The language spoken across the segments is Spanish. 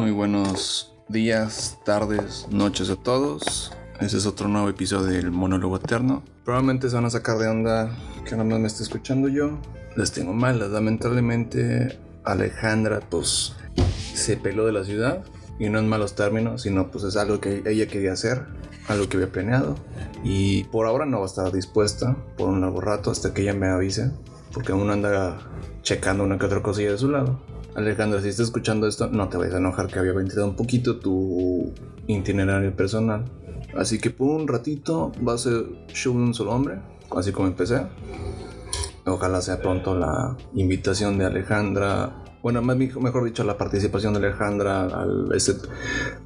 Muy buenos días, tardes, noches a todos. Este es otro nuevo episodio del Monólogo Eterno. Probablemente se van a sacar de onda que nada más me esté escuchando yo. Les tengo malas. Lamentablemente Alejandra pues se peló de la ciudad. Y no en malos términos, sino pues es algo que ella quería hacer, algo que había planeado. Y por ahora no va a estar dispuesta por un largo rato hasta que ella me avise. Porque aún anda checando una que otra cosilla de su lado. Alejandra, si estás escuchando esto, no te vayas a enojar que había ventilado un poquito tu itinerario personal. Así que por un ratito va a ser show de un solo hombre, así como empecé. Ojalá sea pronto la invitación de Alejandra. Bueno, más, mejor dicho, la participación de Alejandra al ese,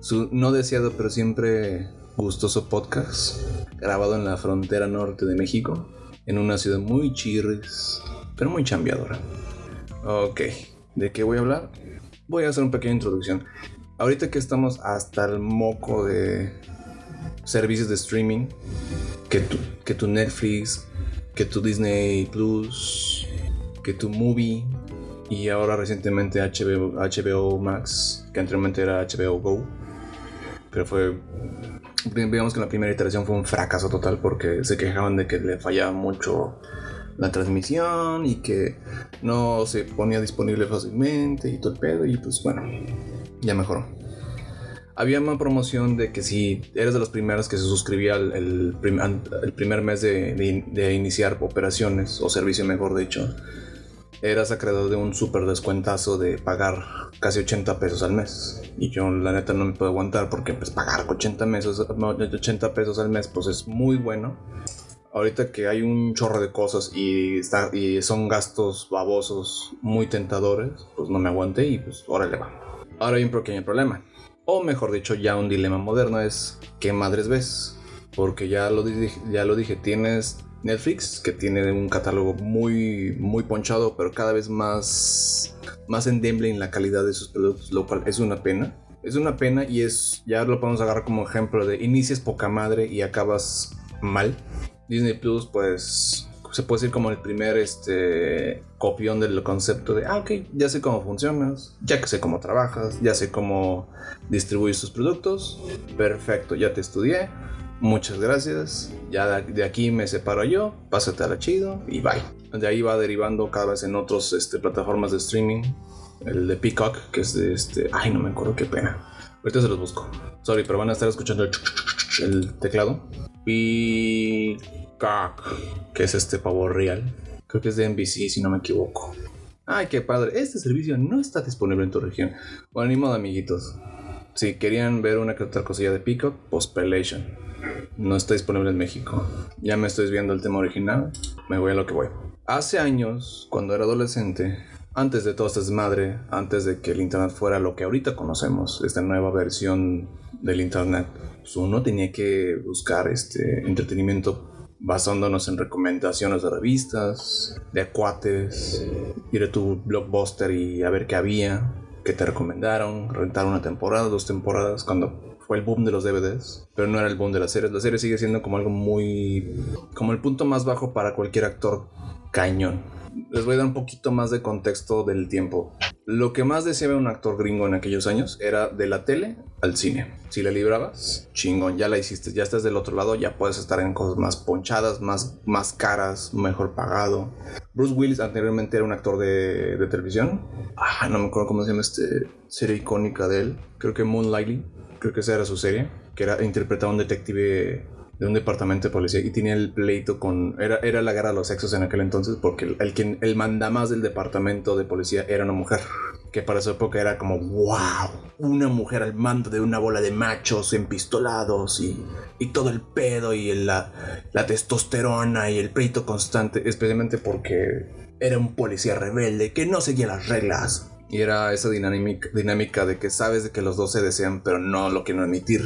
su no deseado pero siempre gustoso podcast grabado en la frontera norte de México, en una ciudad muy chirris, pero muy chambeadora. Ok, ¿de qué voy a hablar? Voy a hacer una pequeña introducción. Ahorita que estamos hasta el moco de servicios de streaming, que tu, que tu Netflix, que tu Disney Plus, que tu Movie y ahora recientemente HBO, HBO Max, que anteriormente era HBO Go, pero fue, digamos que la primera iteración fue un fracaso total porque se quejaban de que le fallaba mucho la transmisión y que no se ponía disponible fácilmente y todo el pedo y pues bueno, ya mejoró. Había una promoción de que si eres de los primeros que se suscribía el, primer mes de, iniciar operaciones o servicio mejor dicho, eras acreedor de un súper descuentazo de pagar casi 80 pesos al mes. Y yo la neta no me puedo aguantar porque pues pagar 80, meses, 80 pesos al mes pues es muy bueno ahorita que hay un chorro de cosas y, está, y son gastos babosos muy tentadores, pues no me aguanté y pues órale va. Ahora hay un pequeño problema. O mejor dicho, ya un dilema moderno es ¿qué madres ves? Porque ya lo, dije, ya lo dije, tienes Netflix, que tiene un catálogo muy, muy ponchado, pero cada vez más, más endeble en la calidad de sus productos, lo cual es una pena. Es una pena y es, ya lo podemos agarrar como ejemplo de inicias poca madre y acabas mal. Disney Plus, pues se puede decir como el primer este, copión del concepto de, ah, ok, ya sé cómo funcionas, ya que sé cómo trabajas, ya sé cómo distribuir tus productos, perfecto, ya te estudié, muchas gracias, ya de aquí me separo yo, pásate a la chido y bye. De ahí va derivando cada vez en otras este, plataformas de streaming, el de Peacock, que es de este, ay, no me acuerdo qué pena. Ahorita se los busco. Sorry, pero van a estar escuchando el teclado. Y que es este pavo real. Creo que es de NBC, si no me equivoco. Ay, qué padre. Este servicio no está disponible en tu región. Bueno, ni modo, amiguitos. Si querían ver una que otra cosilla de Peacock, Postpelation. No está disponible en México. Ya me estoy viendo el tema original. Me voy a lo que voy. Hace años, cuando era adolescente, antes de todo este desmadre, antes de que el Internet fuera lo que ahorita conocemos, esta nueva versión del Internet, pues uno tenía que buscar este entretenimiento basándonos en recomendaciones de revistas, de acuates, ir a tu blockbuster y a ver qué había, qué te recomendaron, rentar una temporada, dos temporadas, cuando fue el boom de los DVDs, pero no era el boom de las series. La serie sigue siendo como algo muy... como el punto más bajo para cualquier actor cañón les voy a dar un poquito más de contexto del tiempo. Lo que más deseaba un actor gringo en aquellos años era de la tele al cine. Si la librabas, chingón, ya la hiciste, ya estás del otro lado, ya puedes estar en cosas más ponchadas, más, más caras, mejor pagado. Bruce Willis anteriormente era un actor de, de televisión. Ah, no me acuerdo cómo se llama este serie icónica de él. Creo que Moonlighting, creo que esa era su serie, que era interpretaba a un detective de un departamento de policía y tenía el pleito con era, era la guerra de los sexos en aquel entonces porque el, el quien el mandamás del departamento de policía era una mujer que para su época era como wow una mujer al mando de una bola de machos empistolados y, y todo el pedo y la, la testosterona y el pleito constante especialmente porque era un policía rebelde que no seguía las reglas. Y era esa dinámica, dinámica de que sabes de que los dos se desean pero no lo quieren admitir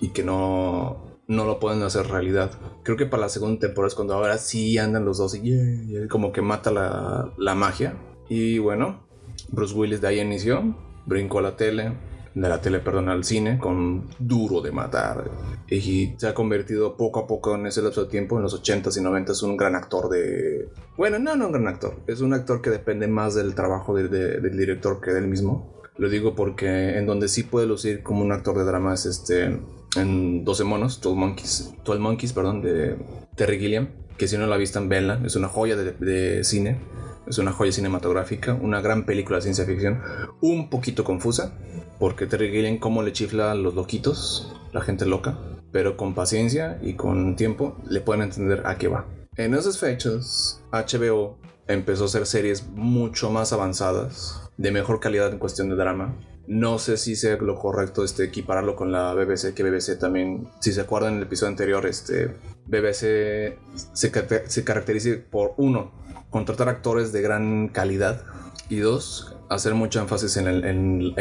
y que no no lo pueden hacer realidad. Creo que para la segunda temporada es cuando ahora sí andan los dos y como que mata la, la, magia. Y bueno, Bruce Willis de ahí inició, brincó a la tele, de la tele, perdón, al cine, con duro de matar. Y se ha convertido poco a poco en ese lapso de tiempo, en los 80s y 90s, un gran actor de... Bueno, no, no un gran actor, es un actor que depende más del trabajo del director que del mismo Lo digo porque en donde sí puede lucir como un actor de drama es este en 12 monos, 12 Monkeys, 12 Monkeys, perdón, de Terry Gilliam, que si no la visto venla, es una joya de, de cine, es una joya cinematográfica, una gran película de ciencia ficción, un poquito confusa, porque Terry Gilliam como le chifla a los loquitos, la gente loca, pero con paciencia y con tiempo le pueden entender a qué va. En esas fechas, HBO empezó a hacer series mucho más avanzadas, de mejor calidad en cuestión de drama. No sé si sea lo correcto este, equipararlo con la BBC, que BBC también, si se acuerdan en el episodio anterior, este, BBC se, se caracteriza por, uno, contratar actores de gran calidad y dos, hacer mucho énfasis en el, en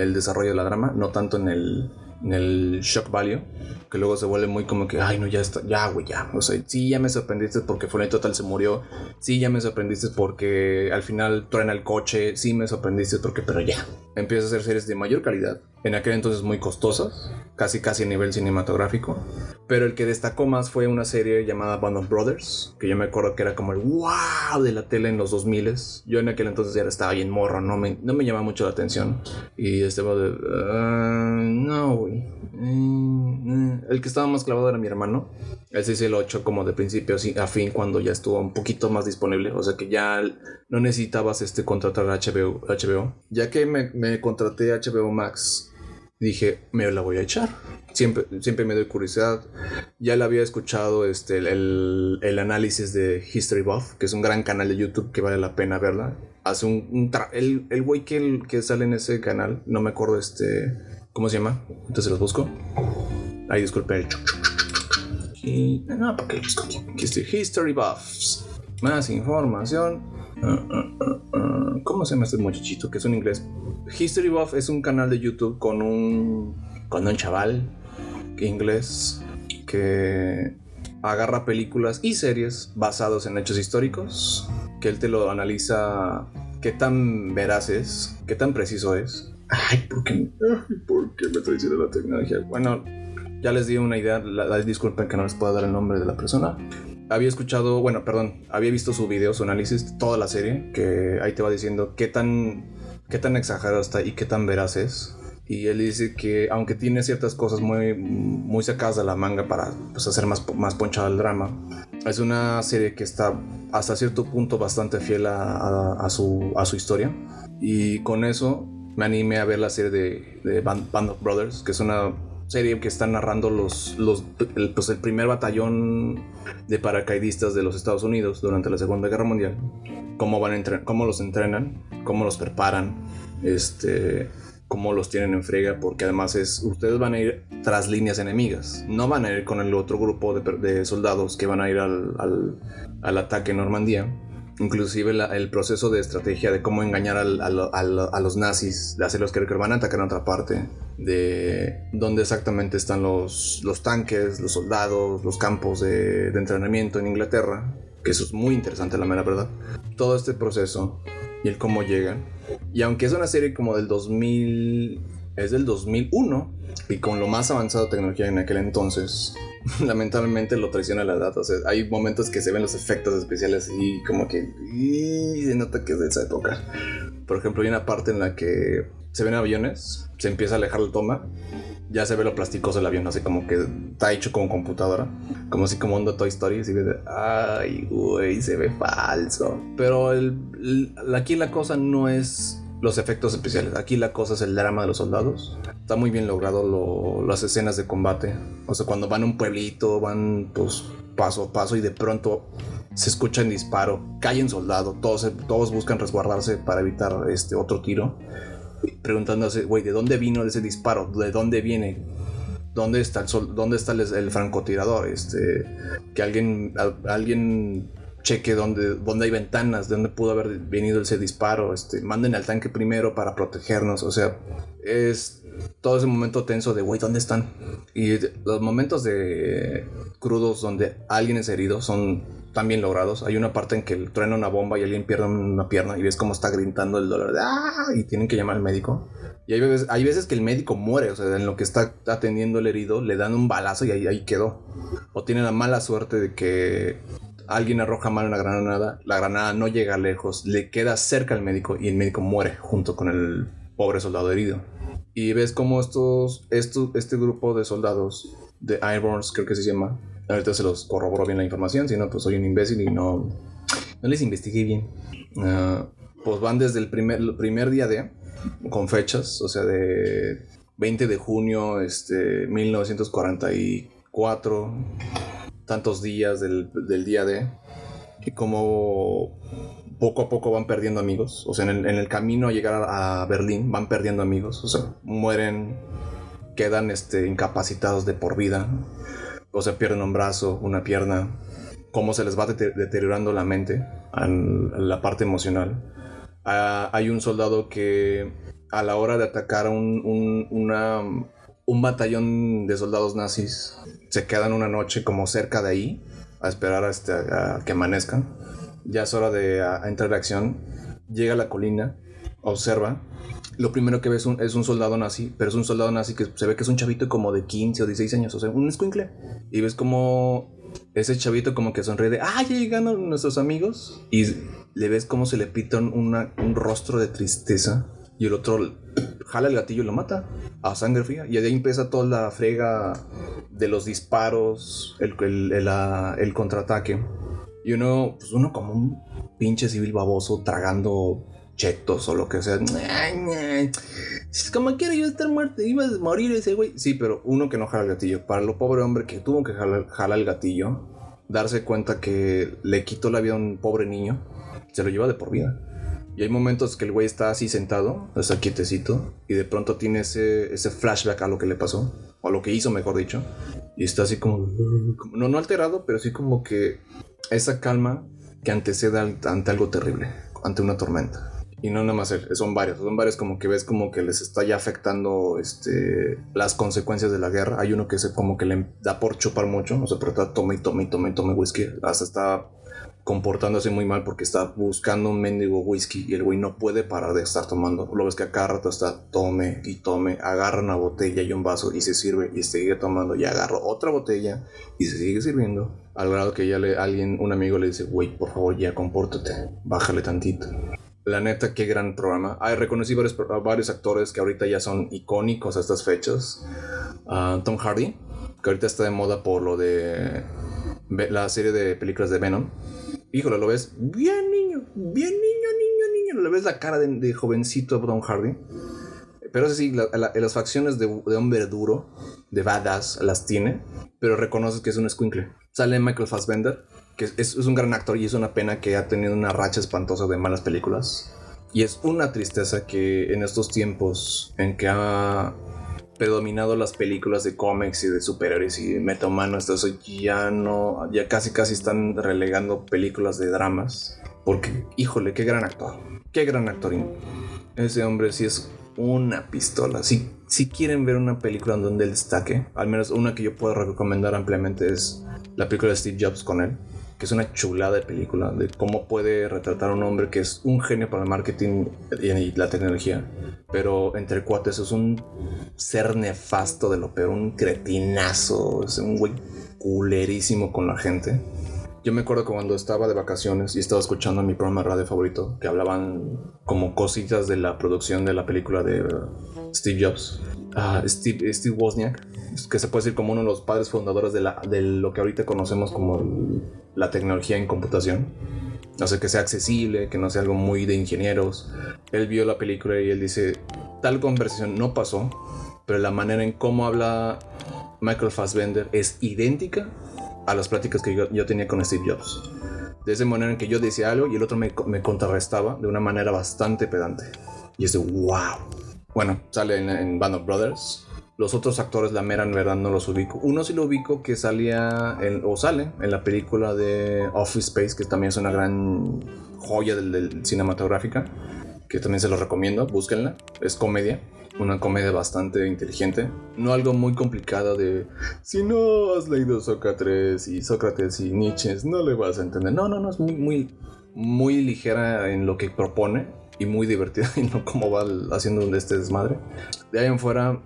el desarrollo de la drama, no tanto en el, en el shock value, que luego se vuelve muy como que, ay, no, ya está, ya, güey, ya. O sea, sí, ya me sorprendiste porque fue Total se murió. Sí, ya me sorprendiste porque al final truena el coche. Sí, me sorprendiste porque, pero ya. Empieza a hacer series de mayor calidad. En aquel entonces muy costosas, casi casi a nivel cinematográfico. Pero el que destacó más fue una serie llamada Band of Brothers, que yo me acuerdo que era como el wow de la tele en los 2000 Yo en aquel entonces ya estaba bien morro, no me, no me llamaba mucho la atención. Y estaba de, ah, no, güey. Mm, mm". el que estaba más clavado era mi hermano. Él se hizo el 8 como de principio a fin cuando ya estuvo un poquito más disponible. O sea que ya no necesitabas este contratar HBO. HBO. Ya que me, me contraté HBO Max dije, me la voy a echar. Siempre, siempre me doy curiosidad. Ya la había escuchado este, el, el análisis de History Buff, que es un gran canal de YouTube que vale la pena verla. Hace un, un el, el güey que, que sale en ese canal, no me acuerdo este, ¿cómo se llama? Entonces los busco. Ahí disculpe el y, no, porque Aquí estoy. History Buffs. Más información. ¿Cómo se llama este muchachito? Que es un inglés. History Buff es un canal de YouTube con un, con un chaval inglés que agarra películas y series basados en hechos históricos, que él te lo analiza qué tan veraz es, qué tan preciso es. Ay, ¿por qué, ¿por qué me la tecnología? Bueno, ya les di una idea, disculpen que no les pueda dar el nombre de la persona. Había escuchado, bueno, perdón, había visto su video, su análisis, toda la serie, que ahí te va diciendo qué tan qué tan exagerado está y qué tan veraz es. Y él dice que aunque tiene ciertas cosas muy, muy sacadas de la manga para pues, hacer más, más ponchado el drama, es una serie que está hasta cierto punto bastante fiel a, a, su, a su historia. Y con eso me animé a ver la serie de, de Band, of Brothers, que es una serie que está narrando los, los, el, pues el primer batallón de paracaidistas de los Estados Unidos durante la Segunda Guerra Mundial cómo, van cómo los entrenan, cómo los preparan, este, cómo los tienen en frega, porque además es, ustedes van a ir tras líneas enemigas, no van a ir con el otro grupo de, soldados que van a ir al, al, ataque en Normandía. Inclusive el proceso de estrategia de cómo engañar a los nazis, de hacerlos creer que van a atacar en otra parte, de dónde exactamente están los, los tanques, los soldados, los campos de, de entrenamiento en Inglaterra, que eso es muy interesante, la mera verdad. Todo este proceso y el cómo llegan. Y aunque es una serie como del 2000, es del 2001 y con lo más avanzado tecnología en aquel entonces, lamentablemente lo traiciona la edad. O sea, hay momentos que se ven los efectos especiales y como que y se nota que es de esa época. Por ejemplo, hay una parte en la que se ven aviones, se empieza a alejar la toma ya se ve lo plasticoso del avión, así como que está hecho con computadora, como así como onda Toy Story, así de, ay, güey, se ve falso. Pero el, aquí la cosa no es los efectos especiales, aquí la cosa es el drama de los soldados. Está muy bien logrado las escenas de combate, o sea, cuando van a un pueblito, van pues paso a paso y de pronto se escucha el disparo, caen soldados, todos, todos buscan resguardarse para evitar este otro tiro preguntándose, güey, ¿de dónde vino ese disparo? ¿De dónde viene? ¿Dónde está el, sol, el, francotirador? Este, que alguien, alguien cheque dónde, dónde hay ventanas, de dónde pudo haber venido ese disparo. Este, manden al tanque primero para protegernos. O sea, es todo ese momento tenso de, güey, ¿dónde están? Y los momentos de crudos donde alguien es herido son bien logrados. Hay una parte en que truena una bomba y alguien pierde una pierna y ves cómo está gritando el dolor ¡Ah! y tienen que llamar al médico. Y hay veces, hay veces que el médico muere, o sea, en lo que está atendiendo el herido le dan un balazo y ahí, ahí quedó. O tiene la mala suerte de que alguien arroja mal una granada, la granada no llega lejos, le queda cerca al médico y el médico muere junto con el pobre soldado herido. Y ves cómo estos, estos, este grupo de soldados de Ironborns, creo que se llama, ahorita se los corroboro bien la información, si no, pues soy un imbécil y no, no les investigué bien. Ah, pues van desde el primer, el primer día de, con fechas, o sea, de 20 de junio, este, 1944, tantos días del, del día de, y como poco a poco van perdiendo amigos. O sea, en el, camino a llegar a, Berlín van perdiendo amigos. O sea, mueren, quedan este, incapacitados de por vida. O sea, pierden un brazo, una pierna. Cómo se les va deteriorando la mente, la parte emocional. Ah, hay un soldado que a la hora de atacar un, un, una, un batallón de soldados nazis, se quedan una noche como cerca de ahí a esperar a, este, a que amanezcan ya es hora de entrar en acción. Llega a la colina, observa. Lo primero que ves es un soldado nazi, pero es un soldado nazi que se ve que es un chavito como de 15 o 16 años, o sea, un escuincle. Y ves como ese chavito como que sonríe de, ah, ya llegaron nuestros amigos. Y le ves como se le pita un rostro de tristeza. Y el otro jala el gatillo y lo mata a sangre fría. Y de ahí empieza toda la frega de los disparos, el, el, el contraataque. Y uno, pues uno como un pinche civil baboso tragando chetos o lo que sea. Como quiero yo estar muerto, iba a morir ese güey. Sí, pero uno que no jala el gatillo. Para lo pobre hombre que tuvo que jalar, el gatillo, darse cuenta que le quitó la vida a un pobre niño, se lo lleva de por vida. Y hay momentos que el güey está así sentado, está quietecito, y de pronto tiene ese, ese flashback a lo que le pasó, o a lo que hizo, mejor dicho. Y está así como, no, no alterado, pero sí como que esa calma que antecede ante algo terrible, ante una tormenta. Y no nada más él, son varios, son varios como que ves como que les está ya afectando este, las consecuencias de la guerra. Hay uno que se como que le da por chupar mucho, o sea, pero está tome y tome y tome tome whisky, hasta está comportándose muy mal porque está buscando un mendigo whisky y el güey no puede parar de estar tomando. Lo ves que a cada rato está tome y tome, agarra una botella y un vaso y se sirve y sigue tomando y agarra otra botella y se sigue sirviendo. Al grado que ya le, alguien, un amigo le dice, güey, por favor ya compórtate, bájale tantito. La neta, qué gran programa. Hay reconocí varios, varios actores que ahorita ya son icónicos a estas fechas. Ah, Tom Hardy, que ahorita está de moda por lo de la serie de películas de Venom híjole, lo ves bien niño, bien niño, niño, niño. Le ves la cara de, jovencito Don Hardy. Pero sí, las facciones de, hombre duro, de badass, las tiene. Pero reconoces que es un squinkle. Sale Michael Fassbender, que es, un gran actor y es una pena que ha tenido una racha espantosa de malas películas. Y es una tristeza que en estos tiempos en que ha predominado las películas de cómics y de superhéroes y metahumanos, entonces ya no, ya casi casi están relegando películas de dramas. Porque, híjole, qué gran actor, qué gran actor. Ese hombre sí es una pistola. Si, si quieren ver una película en donde él destaque, al menos una que yo puedo recomendar ampliamente es la película de Steve Jobs con él que es una chulada de película, de cómo puede retratar a un hombre que es un genio para el marketing y la tecnología, pero entre cuates es un ser nefasto de lo peor, un cretinazo, es un güey culerísimo con la gente. Yo me acuerdo que cuando estaba de vacaciones y estaba escuchando mi programa de radio favorito, que hablaban como cositas de la producción de la película de uh, Steve Jobs, uh, Steve, Steve Wozniak, que se puede decir como uno de los padres fundadores de, la, de lo que ahorita conocemos como la tecnología en computación. O sea, que sea accesible, que no sea algo muy de ingenieros. Él vio la película y él dice, tal conversación no pasó, pero la manera en cómo habla Michael Fassbender es idéntica a las pláticas que yo, tenía con Steve Jobs. De esa manera en que yo decía algo y el otro me, me contrarrestaba de una manera bastante pedante. Y es de wow. Bueno, sale en, en Band of Brothers, los otros actores, la mera en verdad, no los ubico. Uno sí lo ubico que salía o sale en la película de Office Space, que también es una gran joya del, cinematográfica, que también se los recomiendo, búsquenla. Es comedia, una comedia bastante inteligente. No algo muy complicado de si no has leído Sócrates y Sócrates y Nietzsche, no le vas a entender. No, no, no, es muy, muy, muy ligera en lo que propone y muy divertida y no como va haciendo este desmadre. De ahí en fuera,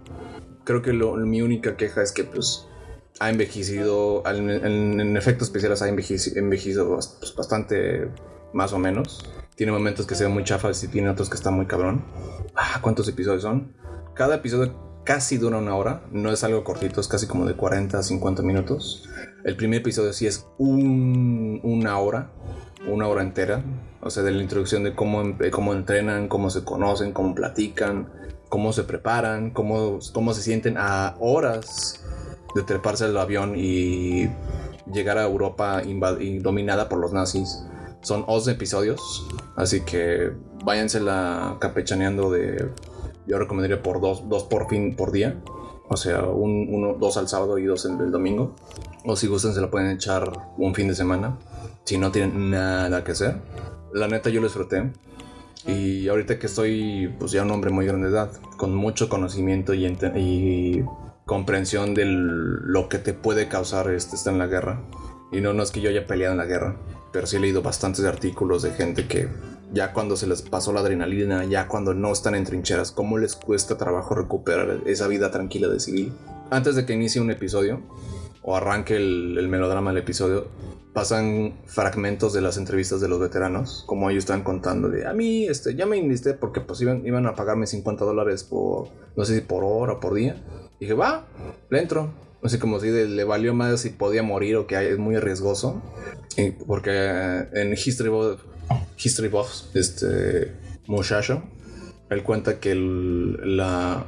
creo que mi única queja es que pues ha envejecido, en, efectos especiales ha envejecido, pues, bastante más o menos. Tiene momentos que se ven muy chafas y tiene otros que están muy cabrón. Ah, ¿cuántos episodios son? Cada episodio casi dura una hora. No es algo cortito, es casi como de 40 a 50 minutos. El primer episodio sí es una hora, una hora entera. O sea, de la introducción de cómo, cómo entrenan, cómo se conocen, cómo platican, cómo se preparan, cómo, cómo se sienten a horas de treparse al avión y llegar a Europa dominada por los nazis. Son 11 episodios, así que váyanse la capechaneando de. Yo recomendaría por dos, dos por fin por día. O sea, un, uno, dos al sábado y dos el, domingo. O si gustan, se la pueden echar un fin de semana. Si no tienen nada que hacer. La neta, yo lo disfruté. Y ahorita que estoy, pues ya un hombre muy grande de edad, con mucho conocimiento y, y comprensión de lo que te puede causar este, estar en la guerra. Y no, no es que yo haya peleado en la guerra, pero sí he leído bastantes artículos de gente que ya cuando se les pasó la adrenalina, ya cuando no están en trincheras, cómo les cuesta trabajo recuperar esa vida tranquila de civil. Antes de que inicie un episodio o arranque el, el melodrama del episodio, pasan fragmentos de las entrevistas de los veteranos, como ellos están contando de a mí, este, ya me enlisté porque pues iban, iban a pagarme 50 dólares por, no sé si por hora o por día dije, va, le entro. Así como si le valió más si podía morir o que es muy riesgoso. porque eh, en History, Buff, History Buffs, este muchacho, él cuenta que la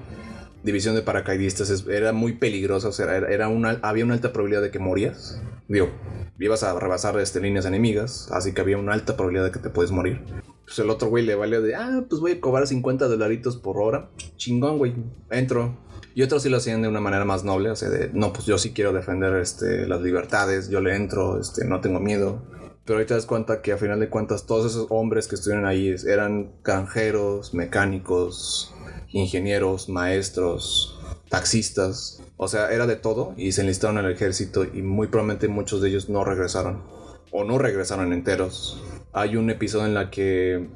división de paracaidistas era muy peligrosa. O sea, era una, había una alta probabilidad de que morías. Digo, ibas a rebasar este, líneas enemigas, así que había una alta probabilidad de que te puedes morir. Pues el otro güey le valió de, ah, pues voy a cobrar 50 dolaritos por hora. Chingón, güey. Entro, y otros sí lo hacían de una manera más noble, o sea, de, no, pues yo sí quiero defender este, las libertades, yo le entro, este, no tengo miedo. Pero ahí te das cuenta que a final de cuentas todos esos hombres que estuvieron ahí eran granjeros, mecánicos, ingenieros, maestros, taxistas. O sea, era de todo y se enlistaron al ejército y muy probablemente muchos de ellos no regresaron. O no regresaron enteros. Hay un episodio en la que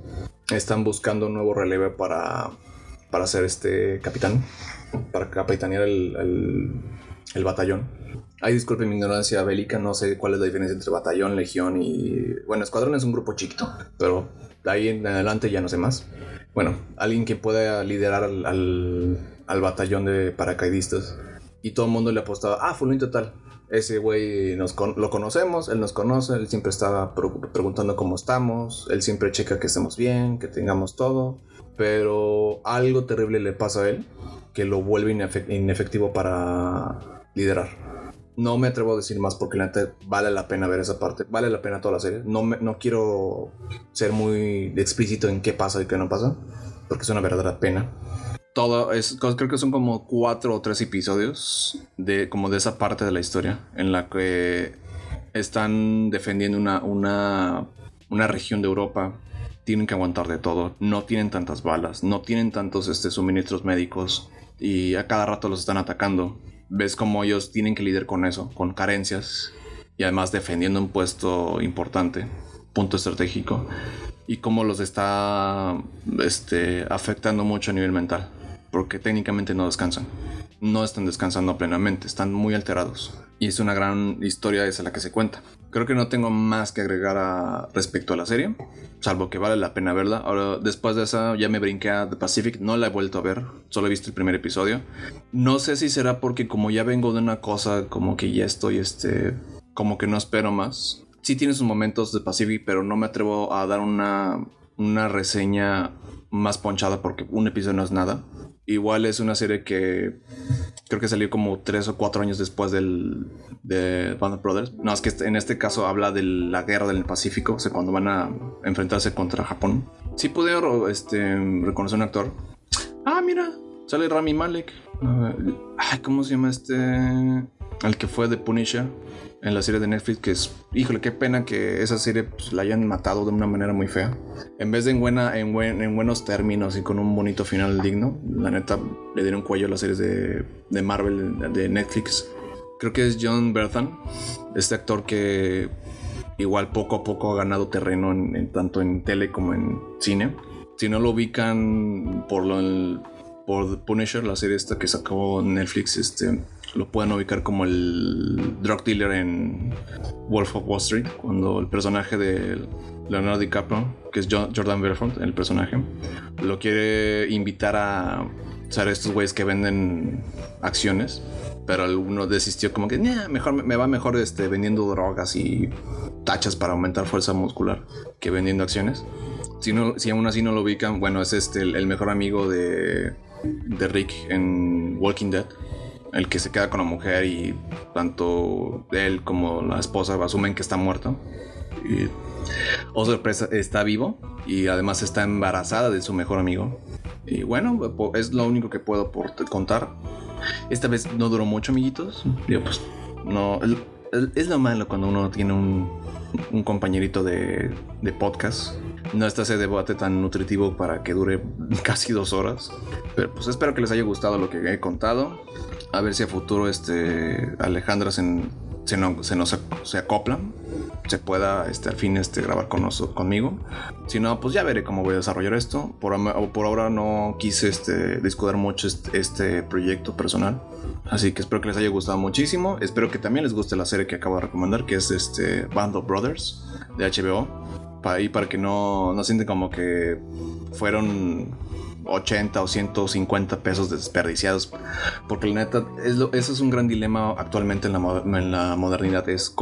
están buscando un nuevo relevo para, para ser este capitán para capitanear el, el, batallón. Ay, disculpe mi ignorancia bélica, no sé cuál es la diferencia entre batallón, legión y... Bueno, escuadrón es un grupo chiquito, pero de ahí en adelante ya no sé más. Bueno, alguien que pueda liderar al, al, batallón de paracaidistas. Y todo el mundo le apostaba, ah, fulanito tal. Ese güey lo conocemos, él nos conoce, él siempre estaba preguntando cómo estamos, él siempre checa que estemos bien, que tengamos todo. Pero algo terrible le pasa a él que lo vuelve inefectivo para liderar. No me atrevo a decir más porque la vale la pena ver esa parte. Vale la pena toda la serie. No, no quiero ser muy explícito en qué pasa y qué no pasa. Porque es una verdadera pena. Todo es, creo que son como cuatro o tres episodios de como de esa parte de la historia en la que están defendiendo una, una, una región de Europa tienen que aguantar de todo, no tienen tantas balas, no tienen tantos este, suministros médicos, y a cada rato los están atacando. Ves como ellos tienen que lidiar con eso, con carencias y además defendiendo un puesto importante, punto estratégico, y cómo los está este, afectando mucho a nivel mental, porque técnicamente no descansan, no están descansando plenamente, están muy alterados. Y es una gran historia esa la que se cuenta. Creo que no tengo más que agregar a, respecto a la serie, salvo que vale la pena verla. Ahora, después de esa, ya me brinqué a The Pacific, no la he vuelto a ver, solo he visto el primer episodio. No sé si será porque como ya vengo de una cosa, como que ya estoy, este, como que no espero más. Sí tiene sus momentos de Pacific, pero no me atrevo a dar una, una reseña más ponchada porque un episodio no es nada. Igual es una serie que creo que salió como tres o cuatro años después del de Band of Brothers. No, es que en este caso habla de la guerra del Pacífico, o sea, cuando van a enfrentarse contra Japón. Sí pude este, reconocer un actor. Ah, mira, sale Rami Malek. Ay, ¿cómo se llama este? El que fue de Punisher en la serie de Netflix, que es, híjole, qué pena que esa serie pues, la hayan matado de una manera muy fea. En vez de en, buena, en, en buenos términos y con un bonito final digno, la neta le dieron cuello a las series de, de Marvel, de Netflix. Creo que es John Berthan, este actor que igual poco a poco ha ganado terreno en, tanto en tele como en cine. Si no lo ubican por lo, por Punisher, la serie esta que sacó Netflix, este, lo pueden ubicar como el drug dealer en Wolf of Wall Street, cuando el personaje de Leonardo DiCaprio, que es Jordan Belfort, el personaje, lo quiere invitar a ser estos güeyes que venden acciones, pero uno desistió como que, mejor me va mejor este, vendiendo drogas y tachas para aumentar fuerza muscular que vendiendo acciones. Si, no, si aún así no lo ubican, bueno, es este el, mejor amigo de, de Rick en Walking Dead el que se queda con la mujer y tanto él como la esposa asumen que está muerto. Y, oh sorpresa, está vivo y además está embarazada de su mejor amigo. Y bueno, es lo único que puedo contar. Esta vez no duró mucho, amiguitos. pues no. Es lo malo cuando uno tiene un, un compañerito de, de podcast. No está ese debate tan nutritivo para que dure casi dos horas. Pero pues espero que les haya gustado lo que he contado a ver si a futuro este Alejandra se, se, nos se acopla, se pueda este, al fin este, grabar con conmigo. Si no, pues ya veré cómo voy a desarrollar esto. Por, por ahora no quise este, discutir mucho este, proyecto personal. Así que espero que les haya gustado muchísimo. Espero que también les guste la serie que acabo de recomendar, que es este Band of Brothers de HBO. Para, ahí para que no, no sienten como que fueron 80 o 150 pesos desperdiciados. Porque la neta, es eso es un gran dilema actualmente en la, modernidad. Es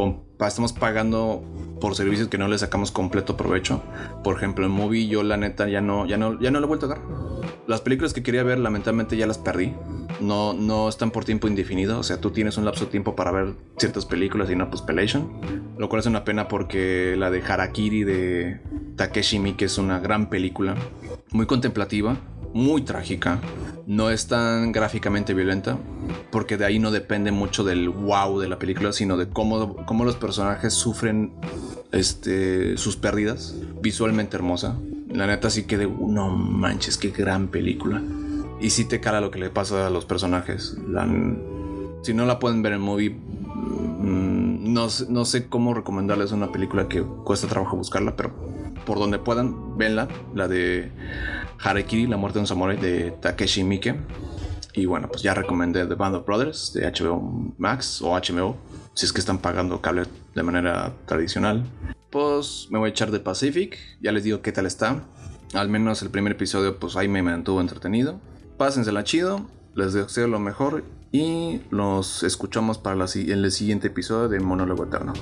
estamos pagando por servicios que no le sacamos completo provecho. Por ejemplo, en Movie yo la neta ya no, ya no, ya no lo he vuelto a dar. Las películas que quería ver lamentablemente ya las perdí. No, no están por tiempo indefinido. O sea, tú tienes un lapso de tiempo para ver ciertas películas y no pues Pelation. Lo cual es una pena porque la de Harakiri de Takeshi Miike es una gran película. Muy contemplativa muy trágica. No es tan gráficamente violenta, porque de ahí no depende mucho del wow de la película, sino de cómo, cómo los personajes sufren este, sus pérdidas. Visualmente hermosa. La neta sí que de, no manches, qué gran película. Y sí te cala lo que le pasa a los personajes. si no la pueden ver en movie, mm, no, no sé cómo recomendarles una película que cuesta trabajo buscarla, pero por donde puedan, venla. La de Harakiri, La muerte de un samurai de Takeshi Miike. Y bueno, pues ya recomendé The Band of Brothers de HBO Max o HBO, si es que están pagando cable de manera tradicional. Pues me voy a echar de Pacific, ya les digo qué tal está. Al menos el primer episodio, pues ahí me mantuvo entretenido. Pásensela chido, les deseo lo mejor y los escuchamos para en el siguiente episodio de Monólogo Eterno.